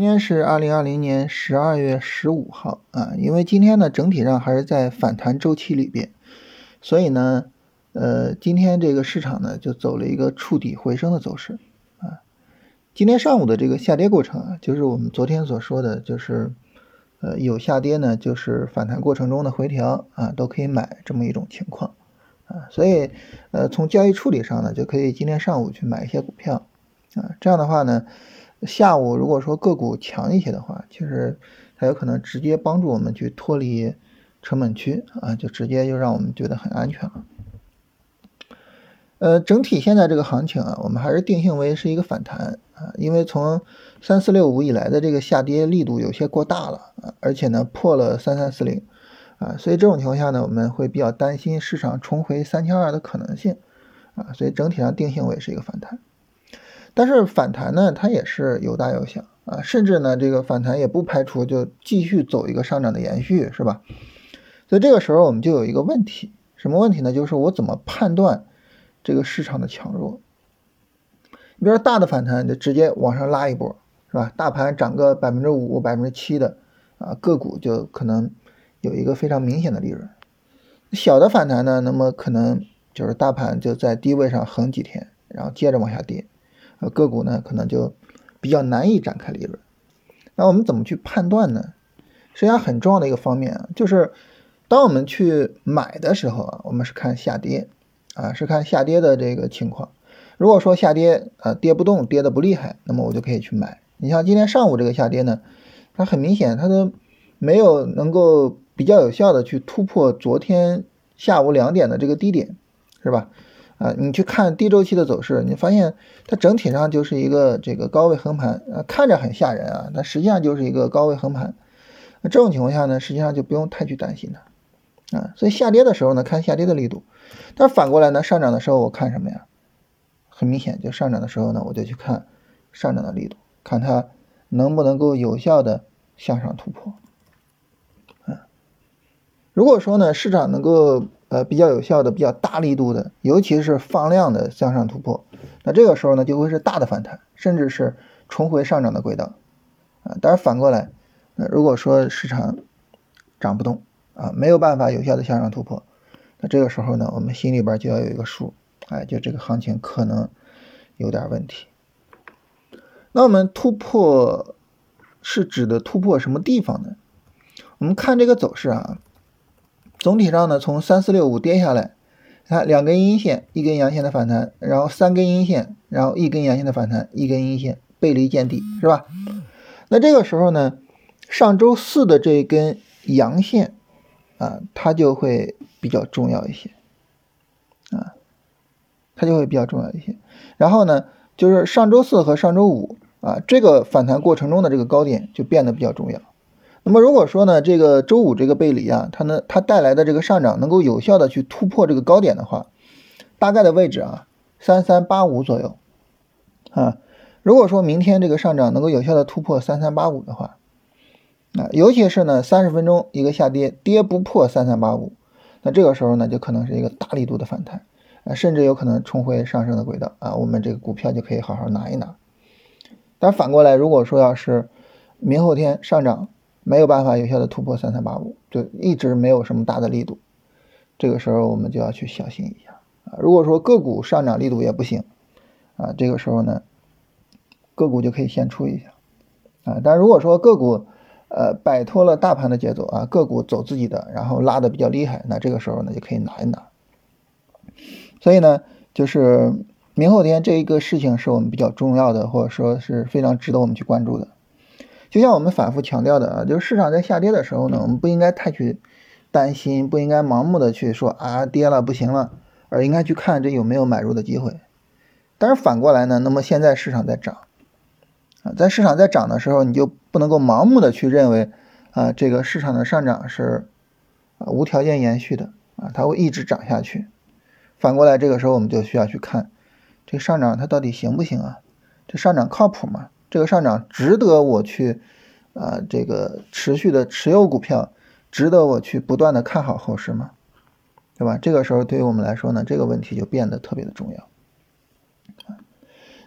今天是二零二零年十二月十五号啊，因为今天呢整体上还是在反弹周期里边，所以呢，呃，今天这个市场呢就走了一个触底回升的走势啊。今天上午的这个下跌过程啊，就是我们昨天所说的，就是呃有下跌呢，就是反弹过程中的回调啊，都可以买这么一种情况啊。所以呃从交易处理上呢，就可以今天上午去买一些股票啊，这样的话呢。下午如果说个股强一些的话，其实它有可能直接帮助我们去脱离成本区啊，就直接就让我们觉得很安全了。呃，整体现在这个行情啊，我们还是定性为是一个反弹啊，因为从三四六五以来的这个下跌力度有些过大了啊，而且呢破了三三四零啊，所以这种情况下呢，我们会比较担心市场重回三千二的可能性啊，所以整体上定性为是一个反弹。但是反弹呢，它也是有大有小啊，甚至呢，这个反弹也不排除就继续走一个上涨的延续，是吧？所以这个时候我们就有一个问题，什么问题呢？就是我怎么判断这个市场的强弱？你比如说大的反弹就直接往上拉一波，是吧？大盘涨个百分之五、百分之七的啊，个股就可能有一个非常明显的利润。小的反弹呢，那么可能就是大盘就在低位上横几天，然后接着往下跌。呃，个股呢可能就比较难以展开利润。那我们怎么去判断呢？实际上很重要的一个方面啊，就是当我们去买的时候啊，我们是看下跌啊，是看下跌的这个情况。如果说下跌啊跌不动，跌的不厉害，那么我就可以去买。你像今天上午这个下跌呢，它很明显它都没有能够比较有效的去突破昨天下午两点的这个低点，是吧？啊，你去看低周期的走势，你发现它整体上就是一个这个高位横盘，啊，看着很吓人啊，但实际上就是一个高位横盘。那这种情况下呢，实际上就不用太去担心它，啊，所以下跌的时候呢，看下跌的力度，但反过来呢，上涨的时候我看什么呀？很明显，就上涨的时候呢，我就去看上涨的力度，看它能不能够有效的向上突破。啊，如果说呢，市场能够。呃，比较有效的、比较大力度的，尤其是放量的向上突破，那这个时候呢，就会是大的反弹，甚至是重回上涨的轨道啊。当然反过来，那如果说市场涨不动啊，没有办法有效的向上突破，那这个时候呢，我们心里边就要有一个数，哎，就这个行情可能有点问题。那我们突破是指的突破什么地方呢？我们看这个走势啊。总体上呢，从三四六五跌下来，看两根阴线，一根阳线的反弹，然后三根阴线，然后一根阳线的反弹，一根阴线背离见底，是吧？那这个时候呢，上周四的这一根阳线啊，它就会比较重要一些啊，它就会比较重要一些。然后呢，就是上周四和上周五啊，这个反弹过程中的这个高点就变得比较重要。那么如果说呢，这个周五这个背离啊，它呢它带来的这个上涨能够有效的去突破这个高点的话，大概的位置啊，三三八五左右啊。如果说明天这个上涨能够有效的突破三三八五的话，啊，尤其是呢三十分钟一个下跌跌不破三三八五，那这个时候呢就可能是一个大力度的反弹啊，甚至有可能重回上升的轨道啊，我们这个股票就可以好好拿一拿。但反过来，如果说要是明后天上涨，没有办法有效的突破三三八五，就一直没有什么大的力度，这个时候我们就要去小心一下啊。如果说个股上涨力度也不行啊，这个时候呢，个股就可以先出一下啊。但如果说个股呃摆脱了大盘的节奏啊，个股走自己的，然后拉的比较厉害，那这个时候呢就可以拿一拿。所以呢，就是明后天这一个事情是我们比较重要的，或者说是非常值得我们去关注的。就像我们反复强调的啊，就是市场在下跌的时候呢，我们不应该太去担心，不应该盲目的去说啊跌了不行了，而应该去看这有没有买入的机会。但是反过来呢，那么现在市场在涨啊，在市场在涨的时候，你就不能够盲目的去认为啊这个市场的上涨是啊无条件延续的啊，它会一直涨下去。反过来这个时候我们就需要去看这上涨它到底行不行啊？这上涨靠谱吗？这个上涨值得我去，啊，这个持续的持有股票，值得我去不断的看好后市吗？对吧？这个时候对于我们来说呢，这个问题就变得特别的重要。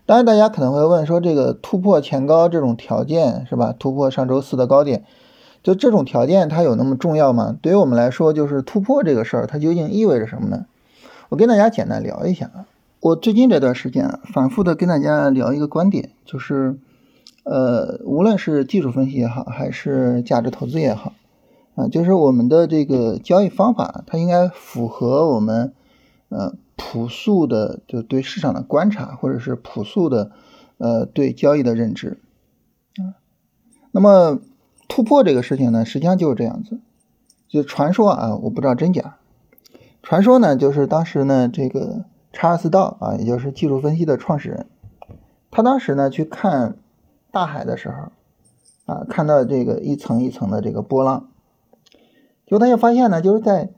当然，大家可能会问说，这个突破前高这种条件是吧？突破上周四的高点，就这种条件它有那么重要吗？对于我们来说，就是突破这个事儿，它究竟意味着什么呢？我跟大家简单聊一下啊。我最近这段时间啊，反复的跟大家聊一个观点，就是，呃，无论是技术分析也好，还是价值投资也好，啊，就是我们的这个交易方法，它应该符合我们，呃，朴素的就对市场的观察，或者是朴素的，呃，对交易的认知，啊，那么突破这个事情呢，实际上就是这样子，就传说啊，我不知道真假，传说呢，就是当时呢，这个。查尔斯道啊，也就是技术分析的创始人，他当时呢去看大海的时候，啊，看到这个一层一层的这个波浪，结果他就发现呢，就是在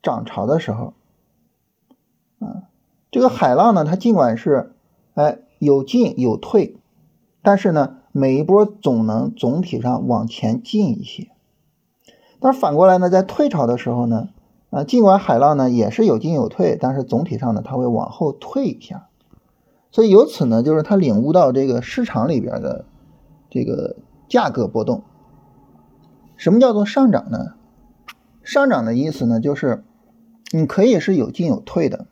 涨潮的时候，啊，这个海浪呢，它尽管是哎有进有退，但是呢，每一波总能总体上往前进一些，但是反过来呢，在退潮的时候呢。啊，尽管海浪呢也是有进有退，但是总体上呢它会往后退一下，所以由此呢就是他领悟到这个市场里边的这个价格波动。什么叫做上涨呢？上涨的意思呢就是你可以是有进有退的，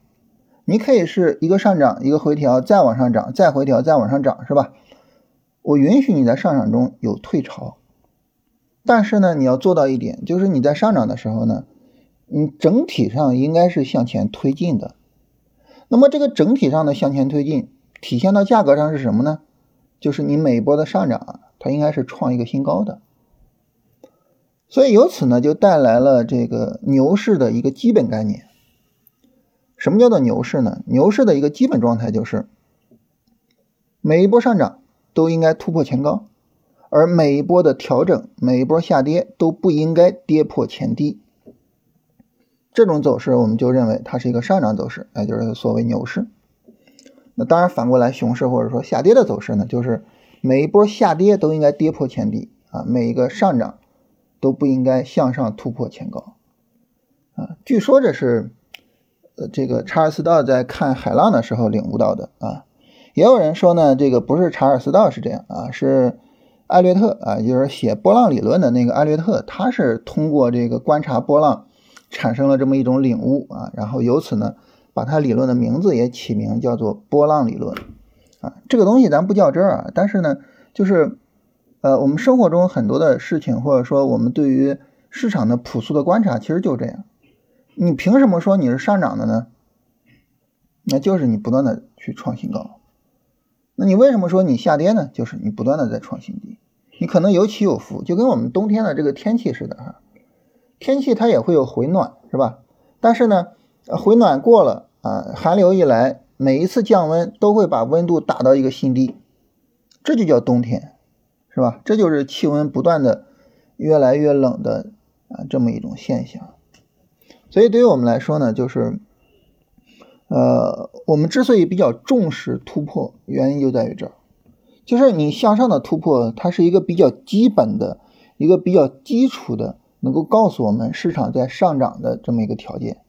你可以是一个上涨一个回调再往上涨再回调再往上涨是吧？我允许你在上涨中有退潮，但是呢你要做到一点，就是你在上涨的时候呢。你整体上应该是向前推进的，那么这个整体上的向前推进体现到价格上是什么呢？就是你每一波的上涨啊，它应该是创一个新高的，所以由此呢就带来了这个牛市的一个基本概念。什么叫做牛市呢？牛市的一个基本状态就是每一波上涨都应该突破前高，而每一波的调整、每一波下跌都不应该跌破前低。这种走势，我们就认为它是一个上涨走势，也就是所谓牛市。那当然，反过来熊市或者说下跌的走势呢，就是每一波下跌都应该跌破前低啊，每一个上涨都不应该向上突破前高啊。据说这是呃这个查尔斯道在看海浪的时候领悟到的啊。也有人说呢，这个不是查尔斯道是这样啊，是艾略特啊，就是写波浪理论的那个艾略特，他是通过这个观察波浪。产生了这么一种领悟啊，然后由此呢，把它理论的名字也起名叫做波浪理论啊。这个东西咱不较真儿啊，但是呢，就是呃，我们生活中很多的事情，或者说我们对于市场的朴素的观察，其实就这样。你凭什么说你是上涨的呢？那就是你不断的去创新高。那你为什么说你下跌呢？就是你不断的在创新低。你可能有起有伏，就跟我们冬天的这个天气似的哈。天气它也会有回暖，是吧？但是呢，回暖过了啊，寒流一来，每一次降温都会把温度打到一个新低，这就叫冬天，是吧？这就是气温不断的越来越冷的啊这么一种现象。所以对于我们来说呢，就是呃，我们之所以比较重视突破，原因就在于这儿，就是你向上的突破，它是一个比较基本的一个比较基础的。能够告诉我们市场在上涨的这么一个条件，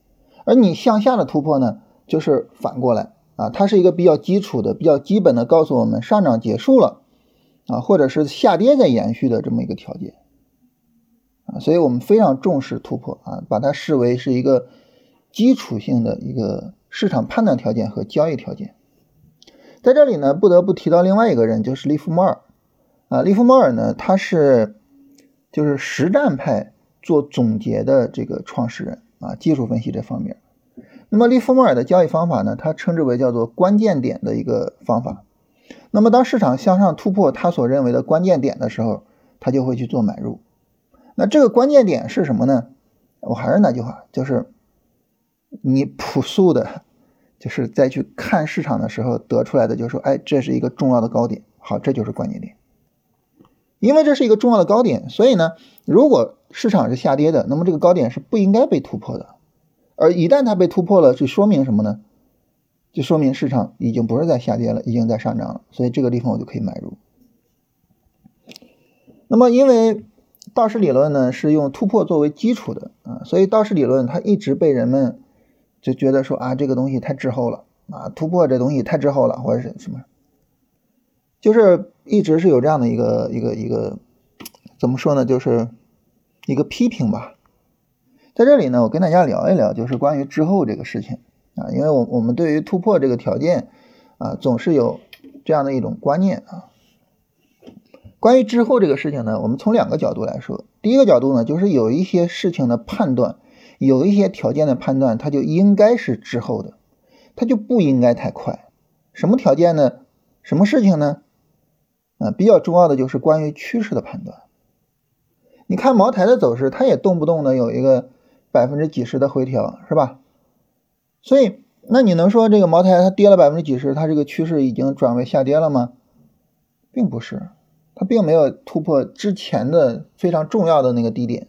而你向下的突破呢，就是反过来啊，它是一个比较基础的、比较基本的告诉我们上涨结束了啊，或者是下跌在延续的这么一个条件啊，所以我们非常重视突破啊，把它视为是一个基础性的一个市场判断条件和交易条件。在这里呢，不得不提到另外一个人，就是利弗莫尔啊，利弗莫尔呢，他是就是实战派。做总结的这个创始人啊，技术分析这方面。那么利弗莫尔的交易方法呢，他称之为叫做关键点的一个方法。那么当市场向上突破他所认为的关键点的时候，他就会去做买入。那这个关键点是什么呢？我还是那句话，就是你朴素的，就是在去看市场的时候得出来的，就是说，哎，这是一个重要的高点，好，这就是关键点。因为这是一个重要的高点，所以呢，如果市场是下跌的，那么这个高点是不应该被突破的。而一旦它被突破了，就说明什么呢？就说明市场已经不是在下跌了，已经在上涨了。所以这个地方我就可以买入。那么，因为道氏理论呢是用突破作为基础的啊，所以道氏理论它一直被人们就觉得说啊，这个东西太滞后了啊，突破这东西太滞后了，或者是什么就是一直是有这样的一个一个一个怎么说呢，就是一个批评吧。在这里呢，我跟大家聊一聊，就是关于之后这个事情啊，因为我我们对于突破这个条件啊，总是有这样的一种观念啊。关于之后这个事情呢，我们从两个角度来说。第一个角度呢，就是有一些事情的判断，有一些条件的判断，它就应该是滞后的，它就不应该太快。什么条件呢？什么事情呢？啊，比较重要的就是关于趋势的判断。你看茅台的走势，它也动不动的有一个百分之几十的回调，是吧？所以，那你能说这个茅台它跌了百分之几十，它这个趋势已经转为下跌了吗？并不是。它并没有突破之前的非常重要的那个低点，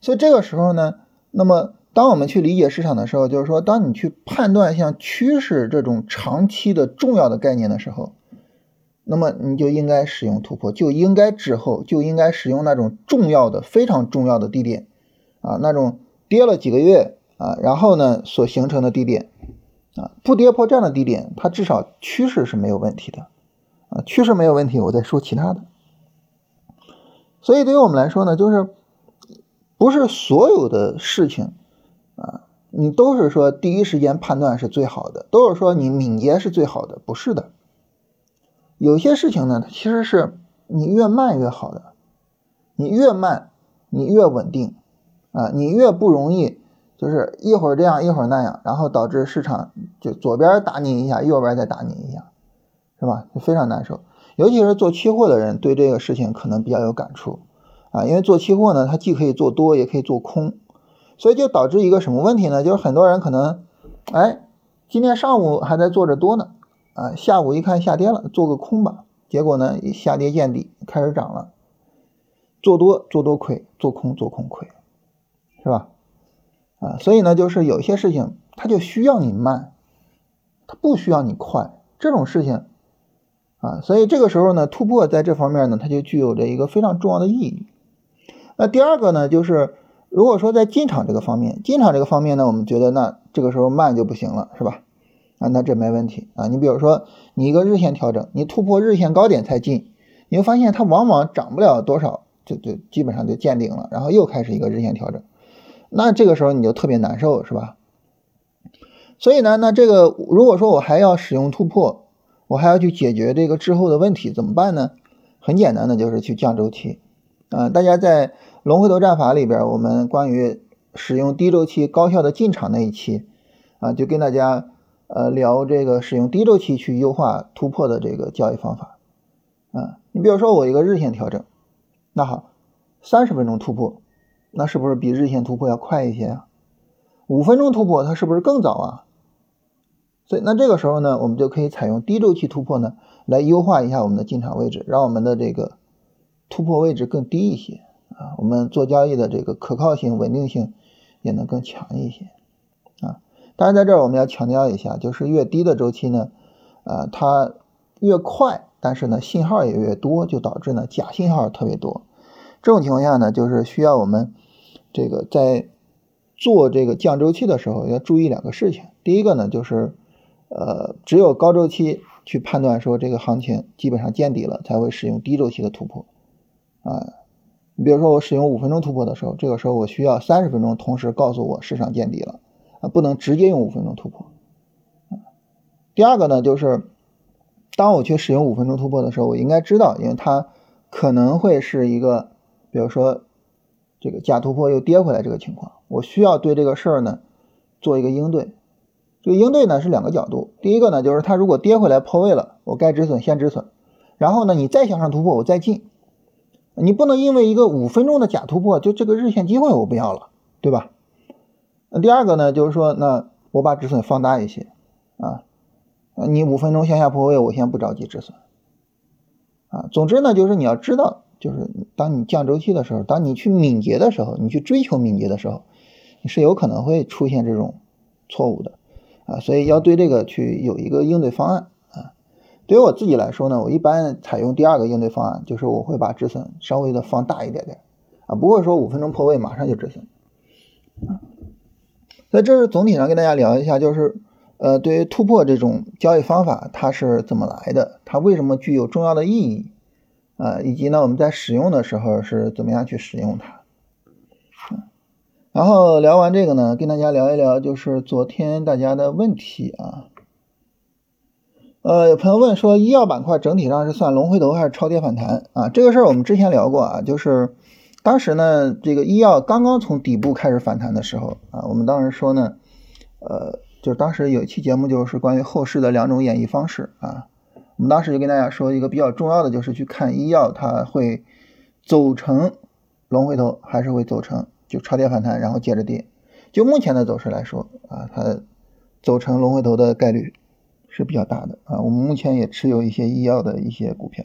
所以这个时候呢，那么当我们去理解市场的时候，就是说，当你去判断像趋势这种长期的重要的概念的时候，那么你就应该使用突破，就应该滞后，就应该使用那种重要的、非常重要的低点啊，那种跌了几个月啊，然后呢所形成的低点啊，不跌破这样的低点，它至少趋势是没有问题的。啊，趋势没有问题，我再说其他的。所以对于我们来说呢，就是不是所有的事情啊，你都是说第一时间判断是最好的，都是说你敏捷是最好的，不是的。有些事情呢，它其实是你越慢越好的，你越慢你越稳定啊，你越不容易就是一会儿这样一会儿那样，然后导致市场就左边打你一下，右边再打你一下。是吧？就非常难受，尤其是做期货的人对这个事情可能比较有感触啊，因为做期货呢，它既可以做多，也可以做空，所以就导致一个什么问题呢？就是很多人可能，哎，今天上午还在做着多呢，啊，下午一看下跌了，做个空吧，结果呢，下跌见底，开始涨了，做多做多亏，做空做空亏，是吧？啊，所以呢，就是有些事情它就需要你慢，它不需要你快，这种事情。啊，所以这个时候呢，突破在这方面呢，它就具有着一个非常重要的意义。那第二个呢，就是如果说在进场这个方面，进场这个方面呢，我们觉得那这个时候慢就不行了，是吧？啊，那这没问题啊。你比如说你一个日线调整，你突破日线高点才进，你会发现它往往涨不了多少，就就基本上就见顶了，然后又开始一个日线调整，那这个时候你就特别难受，是吧？所以呢，那这个如果说我还要使用突破。我还要去解决这个滞后的问题，怎么办呢？很简单的，就是去降周期。啊，大家在龙回头战法里边，我们关于使用低周期高效的进场那一期，啊，就跟大家呃聊这个使用低周期去优化突破的这个交易方法。啊，你比如说我一个日线调整，那好，三十分钟突破，那是不是比日线突破要快一些啊？五分钟突破，它是不是更早啊？所以，那这个时候呢，我们就可以采用低周期突破呢，来优化一下我们的进场位置，让我们的这个突破位置更低一些啊，我们做交易的这个可靠性、稳定性也能更强一些啊。当然，在这儿我们要强调一下，就是越低的周期呢，呃，它越快，但是呢，信号也越多，就导致呢假信号特别多。这种情况下呢，就是需要我们这个在做这个降周期的时候要注意两个事情。第一个呢，就是。呃，只有高周期去判断说这个行情基本上见底了，才会使用低周期的突破啊。你比如说我使用五分钟突破的时候，这个时候我需要三十分钟同时告诉我市场见底了不能直接用五分钟突破。第二个呢，就是当我去使用五分钟突破的时候，我应该知道，因为它可能会是一个，比如说这个假突破又跌回来这个情况，我需要对这个事儿呢做一个应对。这个应对呢是两个角度，第一个呢就是它如果跌回来破位了，我该止损先止损，然后呢你再向上突破我再进，你不能因为一个五分钟的假突破就这个日线机会我不要了，对吧？那第二个呢就是说那我把止损放大一些啊，你五分钟向下破位我先不着急止损啊，总之呢就是你要知道，就是当你降周期的时候，当你去敏捷的时候，你去追求敏捷的时候，你是有可能会出现这种错误的。啊，所以要对这个去有一个应对方案啊。对于我自己来说呢，我一般采用第二个应对方案，就是我会把止损稍微的放大一点点啊，不会说五分钟破位马上就止损啊。所以这是总体上跟大家聊一下，就是呃，对于突破这种交易方法，它是怎么来的？它为什么具有重要的意义？啊，以及呢，我们在使用的时候是怎么样去使用它？然后聊完这个呢，跟大家聊一聊，就是昨天大家的问题啊。呃，有朋友问说，医药板块整体上是算龙回头还是超跌反弹啊？这个事儿我们之前聊过啊，就是当时呢，这个医药刚刚从底部开始反弹的时候啊，我们当时说呢，呃，就当时有一期节目就是关于后市的两种演绎方式啊。我们当时就跟大家说一个比较重要的，就是去看医药它会走成龙回头，还是会走成。就超跌反弹，然后接着跌。就目前的走势来说啊，它走成龙回头的概率是比较大的啊。我们目前也持有一些医药的一些股票，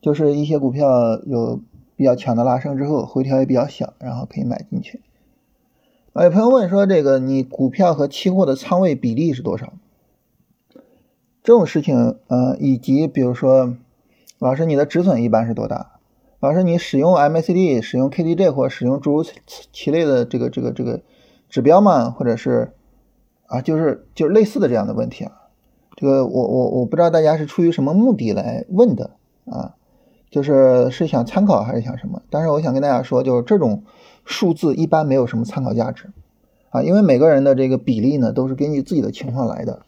就是一些股票有比较强的拉升之后，回调也比较小，然后可以买进去。啊，有朋友问说，这个你股票和期货的仓位比例是多少？这种事情，呃，以及比如说，老师你的止损一般是多大？老师，你使用 MACD、使用 KDJ 或使用诸如其类的这个这个这个指标吗？或者是啊，就是就是类似的这样的问题啊。这个我我我不知道大家是出于什么目的来问的啊，就是是想参考还是想什么？但是我想跟大家说，就是这种数字一般没有什么参考价值啊，因为每个人的这个比例呢都是根据自己的情况来的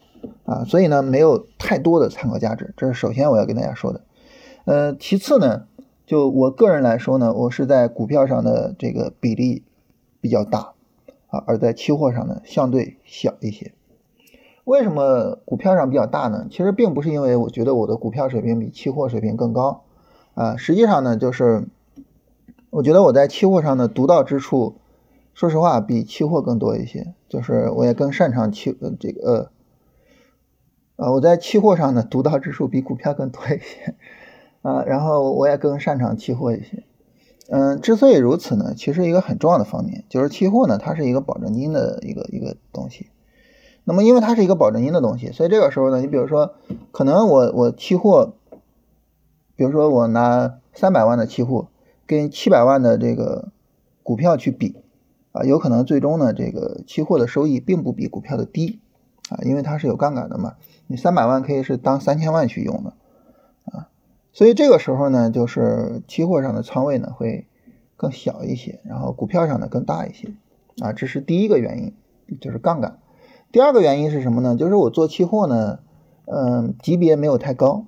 啊，所以呢没有太多的参考价值。这是首先我要跟大家说的。呃，其次呢。就我个人来说呢，我是在股票上的这个比例比较大啊，而在期货上呢相对小一些。为什么股票上比较大呢？其实并不是因为我觉得我的股票水平比期货水平更高啊，实际上呢就是我觉得我在期货上的独到之处，说实话比期货更多一些，就是我也更擅长期这个呃啊我在期货上的独到之处比股票更多一些。啊，然后我也更擅长期货一些。嗯，之所以如此呢，其实一个很重要的方面就是期货呢，它是一个保证金的一个一个东西。那么因为它是一个保证金的东西，所以这个时候呢，你比如说，可能我我期货，比如说我拿三百万的期货跟七百万的这个股票去比，啊，有可能最终呢，这个期货的收益并不比股票的低，啊，因为它是有杠杆的嘛，你三百万可以是当三千万去用的。啊所以这个时候呢，就是期货上的仓位呢会更小一些，然后股票上呢更大一些，啊，这是第一个原因，就是杠杆。第二个原因是什么呢？就是我做期货呢，嗯，级别没有太高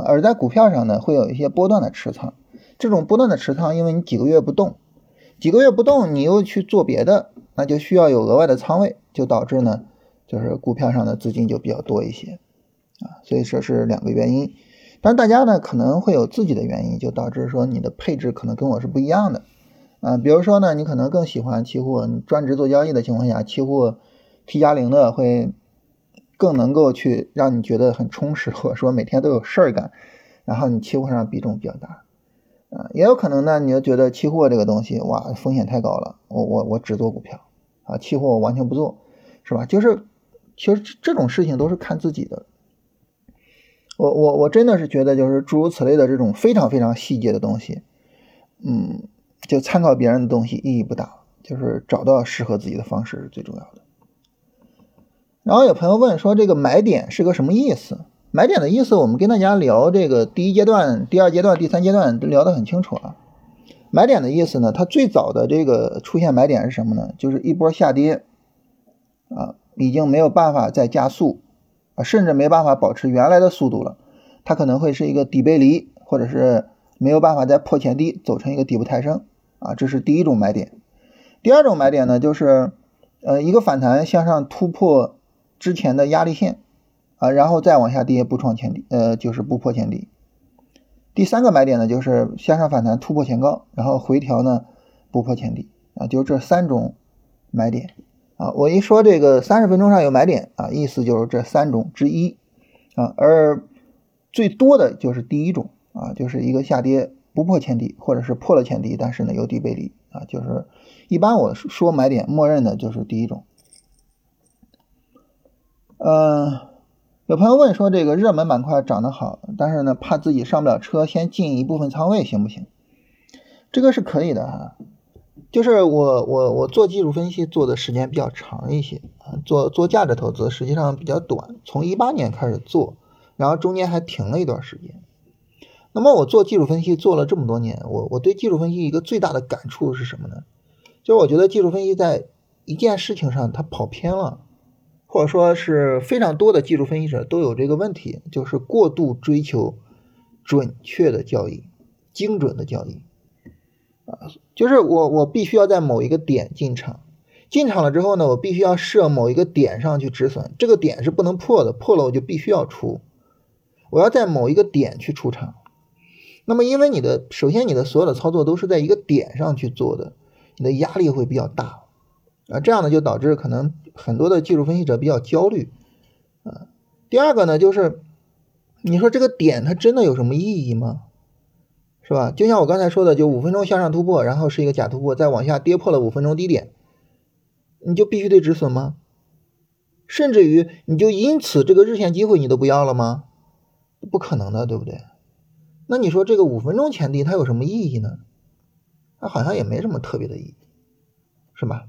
而在股票上呢会有一些波段的持仓。这种波段的持仓，因为你几个月不动，几个月不动，你又去做别的，那就需要有额外的仓位，就导致呢，就是股票上的资金就比较多一些，啊，所以这是两个原因。但大家呢可能会有自己的原因，就导致说你的配置可能跟我是不一样的，啊，比如说呢，你可能更喜欢期货，你专职做交易的情况下，期货 T 加零的会更能够去让你觉得很充实，或者说每天都有事儿干，然后你期货上比重比较大，啊，也有可能呢，你就觉得期货这个东西哇风险太高了，我我我只做股票，啊，期货我完全不做，是吧？就是其实这种事情都是看自己的。我我我真的是觉得，就是诸如此类的这种非常非常细节的东西，嗯，就参考别人的东西意义不大，就是找到适合自己的方式是最重要的。然后有朋友问说，这个买点是个什么意思？买点的意思，我们跟大家聊这个第一阶段、第二阶段、第三阶段都聊得很清楚啊。买点的意思呢，它最早的这个出现买点是什么呢？就是一波下跌，啊，已经没有办法再加速。啊，甚至没办法保持原来的速度了，它可能会是一个底背离，或者是没有办法再破前低，走成一个底部抬升啊，这是第一种买点。第二种买点呢，就是呃一个反弹向上突破之前的压力线啊，然后再往下跌不创前低，呃就是不破前低。第三个买点呢，就是向上反弹突破前高，然后回调呢不破前低啊，就这三种买点。啊，我一说这个三十分钟上有买点啊，意思就是这三种之一啊，而最多的就是第一种啊，就是一个下跌不破前低，或者是破了前低，但是呢有底背离啊，就是一般我说买点，默认的就是第一种。嗯，有朋友问说这个热门板块涨得好，但是呢怕自己上不了车，先进一部分仓位行不行？这个是可以的哈。就是我我我做技术分析做的时间比较长一些啊，做做价值投资实际上比较短，从一八年开始做，然后中间还停了一段时间。那么我做技术分析做了这么多年，我我对技术分析一个最大的感触是什么呢？就是我觉得技术分析在一件事情上它跑偏了，或者说是非常多的技术分析者都有这个问题，就是过度追求准确的交易、精准的交易。啊，就是我我必须要在某一个点进场，进场了之后呢，我必须要设某一个点上去止损，这个点是不能破的，破了我就必须要出。我要在某一个点去出场，那么因为你的首先你的所有的操作都是在一个点上去做的，你的压力会比较大啊，这样呢就导致可能很多的技术分析者比较焦虑啊。第二个呢就是你说这个点它真的有什么意义吗？是吧？就像我刚才说的，就五分钟向上突破，然后是一个假突破，再往下跌破了五分钟低点，你就必须得止损吗？甚至于你就因此这个日线机会你都不要了吗？不可能的，对不对？那你说这个五分钟前低它有什么意义呢？它好像也没什么特别的意义，是吧？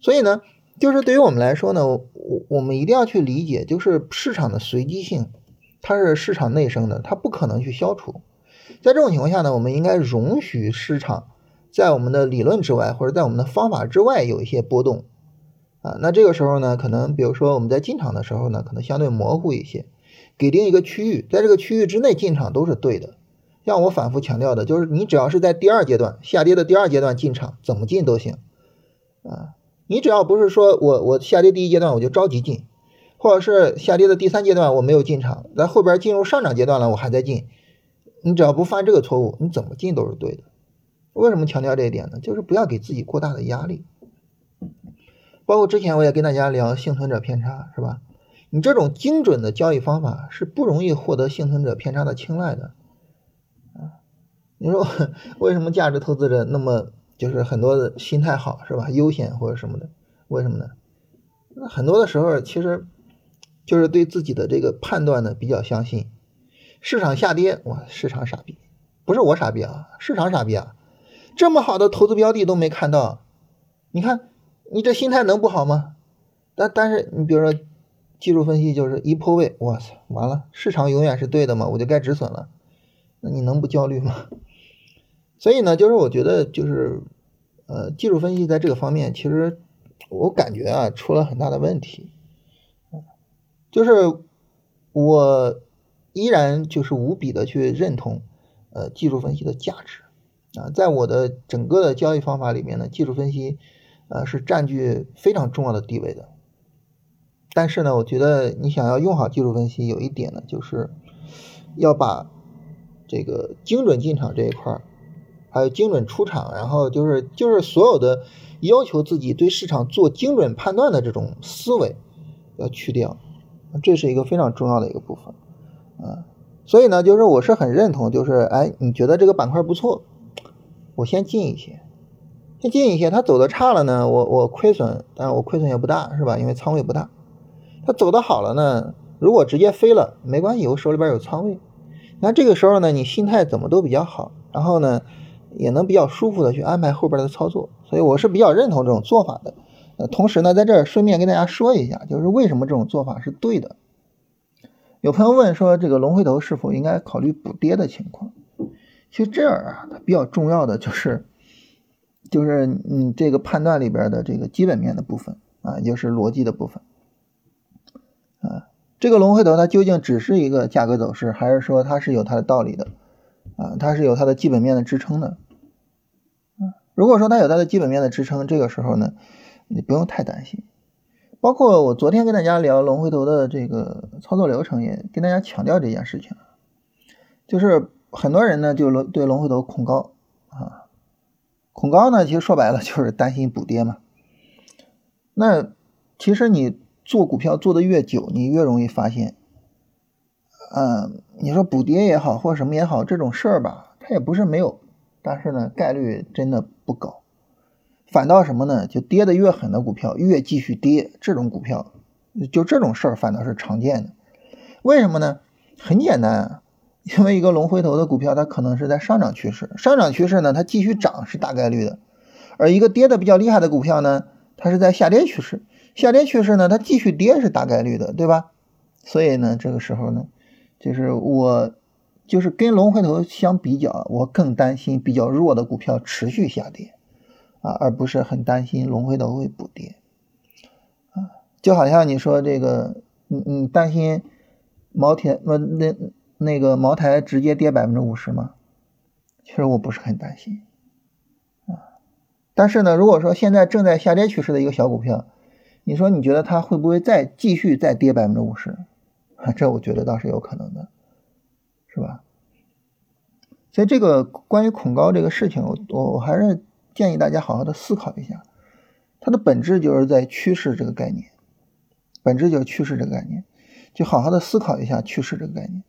所以呢，就是对于我们来说呢，我我们一定要去理解，就是市场的随机性，它是市场内生的，它不可能去消除。在这种情况下呢，我们应该容许市场在我们的理论之外，或者在我们的方法之外有一些波动啊。那这个时候呢，可能比如说我们在进场的时候呢，可能相对模糊一些，给定一个区域，在这个区域之内进场都是对的。像我反复强调的，就是你只要是在第二阶段下跌的第二阶段进场，怎么进都行啊。你只要不是说我我下跌第一阶段我就着急进，或者是下跌的第三阶段我没有进场，在后边进入上涨阶段了我还在进。你只要不犯这个错误，你怎么进都是对的。为什么强调这一点呢？就是不要给自己过大的压力。包括之前我也跟大家聊幸存者偏差，是吧？你这种精准的交易方法是不容易获得幸存者偏差的青睐的。啊，你说 为什么价值投资者那么就是很多的心态好，是吧？悠闲或者什么的，为什么呢？那很多的时候其实就是对自己的这个判断呢比较相信。市场下跌，哇，市场傻逼，不是我傻逼啊，市场傻逼啊！这么好的投资标的都没看到，你看你这心态能不好吗？但但是你比如说技术分析就是一破位，哇塞，完了，市场永远是对的嘛，我就该止损了，那你能不焦虑吗？所以呢，就是我觉得就是呃，技术分析在这个方面，其实我感觉啊，出了很大的问题，就是我。依然就是无比的去认同，呃，技术分析的价值啊，在我的整个的交易方法里面呢，技术分析，呃，是占据非常重要的地位的。但是呢，我觉得你想要用好技术分析，有一点呢，就是要把这个精准进场这一块儿，还有精准出场，然后就是就是所有的要求自己对市场做精准判断的这种思维要去掉，这是一个非常重要的一个部分。啊，所以呢，就是我是很认同，就是哎，你觉得这个板块不错，我先进一些，先进一些。它走的差了呢，我我亏损，但是我亏损也不大，是吧？因为仓位不大。它走的好了呢，如果直接飞了，没关系，我手里边有仓位。那这个时候呢，你心态怎么都比较好，然后呢，也能比较舒服的去安排后边的操作。所以我是比较认同这种做法的。呃，同时呢，在这儿顺便跟大家说一下，就是为什么这种做法是对的。有朋友问说，这个龙回头是否应该考虑补跌的情况？其实这儿啊，它比较重要的就是，就是你这个判断里边的这个基本面的部分啊，也就是逻辑的部分啊。这个龙回头它究竟只是一个价格走势，还是说它是有它的道理的啊？它是有它的基本面的支撑的？如果说它有它的基本面的支撑，这个时候呢，你不用太担心。包括我昨天跟大家聊龙回头的这个操作流程，也跟大家强调这件事情，就是很多人呢就龙对龙回头恐高啊，恐高呢其实说白了就是担心补跌嘛。那其实你做股票做的越久，你越容易发现，嗯，你说补跌也好或什么也好，这种事儿吧，它也不是没有，但是呢概率真的不高。反倒什么呢？就跌的越狠的股票越继续跌，这种股票就这种事儿反倒是常见的。为什么呢？很简单啊，因为一个龙回头的股票，它可能是在上涨趋势，上涨趋势呢，它继续涨是大概率的。而一个跌的比较厉害的股票呢，它是在下跌趋势，下跌趋势呢，它继续跌是大概率的，对吧？所以呢，这个时候呢，就是我就是跟龙回头相比较，我更担心比较弱的股票持续下跌啊，而不是很担心龙回头会补跌啊，就好像你说这个，你你担心茅台那那那个茅台直接跌百分之五十吗？其实我不是很担心。啊但是呢，如果说现在正在下跌趋势的一个小股票，你说你觉得它会不会再继续再跌百分之五十？这我觉得倒是有可能的，是吧？所以这个关于恐高这个事情，我我我还是建议大家好好的思考一下，它的本质就是在趋势这个概念，本质就是趋势这个概念，就好好的思考一下趋势这个概念。